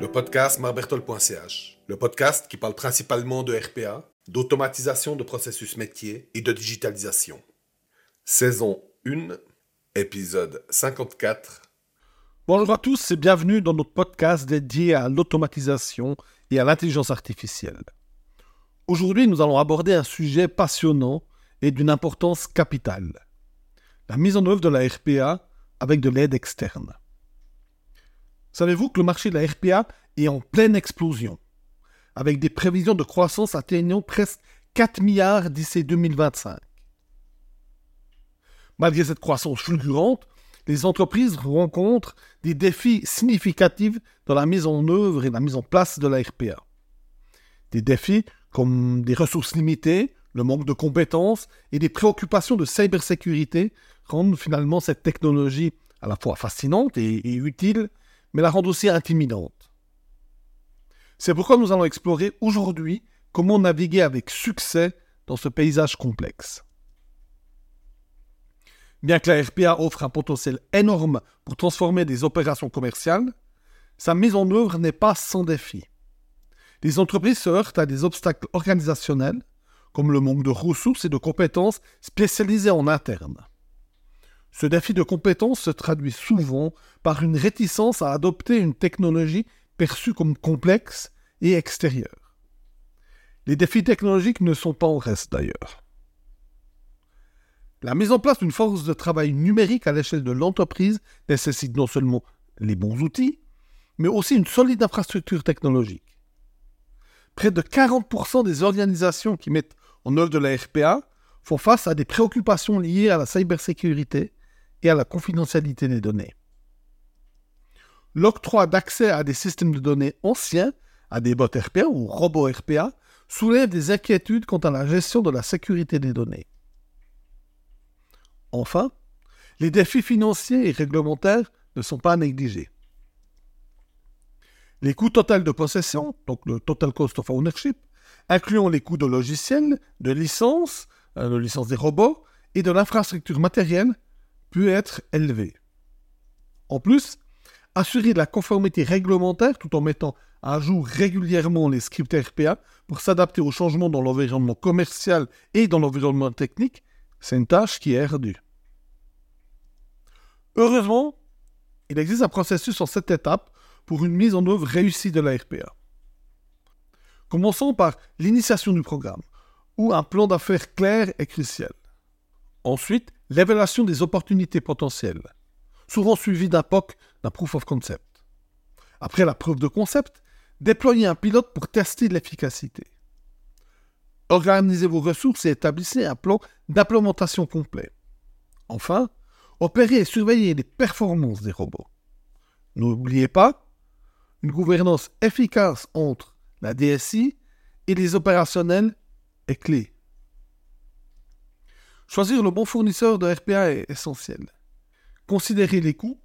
Le podcast marbertol.ch, le podcast qui parle principalement de RPA, d'automatisation de processus métiers et de digitalisation. Saison 1, épisode 54. Bonjour à tous et bienvenue dans notre podcast dédié à l'automatisation et à l'intelligence artificielle. Aujourd'hui, nous allons aborder un sujet passionnant et d'une importance capitale. La mise en œuvre de la RPA avec de l'aide externe. Savez-vous que le marché de la RPA est en pleine explosion, avec des prévisions de croissance atteignant presque 4 milliards d'ici 2025 Malgré cette croissance fulgurante, les entreprises rencontrent des défis significatifs dans la mise en œuvre et la mise en place de la RPA. Des défis comme des ressources limitées, le manque de compétences et des préoccupations de cybersécurité rendent finalement cette technologie à la fois fascinante et, utile, mais la rendent aussi intimidante. C'est pourquoi nous allons explorer aujourd'hui comment naviguer avec succès dans ce paysage complexe. Bien que la RPA offre un potentiel énorme pour transformer des opérations commerciales, sa mise en œuvre n'est pas sans défi. Les entreprises se heurtent à des obstacles organisationnels, comme le manque de ressources et de compétences spécialisées en interne. Ce défi de compétences se traduit souvent par une réticence à adopter une technologie perçue comme complexe et extérieure. Les défis technologiques ne sont pas en reste d'ailleurs. La mise en place d'une force de travail numérique à l'échelle de l'entreprise nécessite non seulement les bons outils, mais aussi une solide infrastructure technologique. Près de 40% des organisations qui mettent en œuvre de la RPA font face à des préoccupations liées à la cybersécurité et à la confidentialité des données. L'octroi d'accès à des systèmes de données anciens, à des bots RPA ou robots RPA, soulève des inquiétudes quant à la gestion de la sécurité des données. Enfin, les défis financiers et réglementaires ne sont pas négligés. Les coûts totaux de possession, donc le total cost of ownership, incluant les coûts de logiciels, de licences, euh, de licence des robots et de l'infrastructure matérielle, peut être élevé. En plus, assurer la conformité réglementaire tout en mettant à jour régulièrement les scripts RPA pour s'adapter aux changements dans l'environnement commercial et dans l'environnement technique, c'est une tâche qui est ardue. Heureusement, il existe un processus en cette étape pour une mise en œuvre réussie de la RPA. Commençons par l'initiation du programme, où un plan d'affaires clair est crucial. Ensuite, l'évaluation des opportunités potentielles, souvent suivie d'un POC, d'un Proof of Concept. Après la preuve de concept, déployez un pilote pour tester l'efficacité. Organisez vos ressources et établissez un plan d'implémentation complet. Enfin, opérez et surveillez les performances des robots. N'oubliez pas, une gouvernance efficace entre la DSI et les opérationnels est clé. Choisir le bon fournisseur de RPA est essentiel. Considérer les coûts,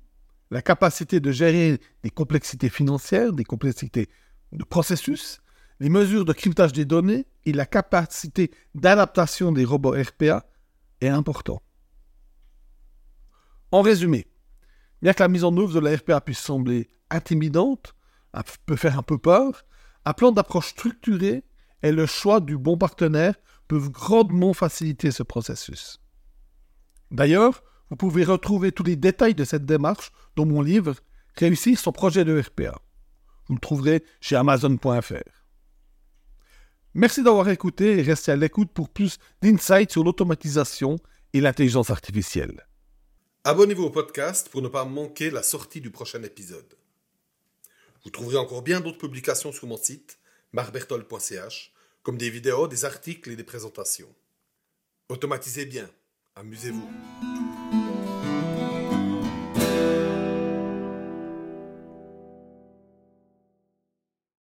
la capacité de gérer des complexités financières, des complexités de processus, les mesures de cryptage des données et la capacité d'adaptation des robots RPA est important. En résumé, bien que la mise en œuvre de la RPA puisse sembler intimidante, peut faire un peu peur, un plan d'approche structuré et le choix du bon partenaire peuvent grandement faciliter ce processus. D'ailleurs, vous pouvez retrouver tous les détails de cette démarche dans mon livre Réussir son projet de RPA. Vous le trouverez chez amazon.fr. Merci d'avoir écouté et restez à l'écoute pour plus d'insights sur l'automatisation et l'intelligence artificielle. Abonnez-vous au podcast pour ne pas manquer la sortie du prochain épisode. Vous trouverez encore bien d'autres publications sur mon site, marbertol.ch, comme des vidéos, des articles et des présentations. Automatisez bien, amusez-vous.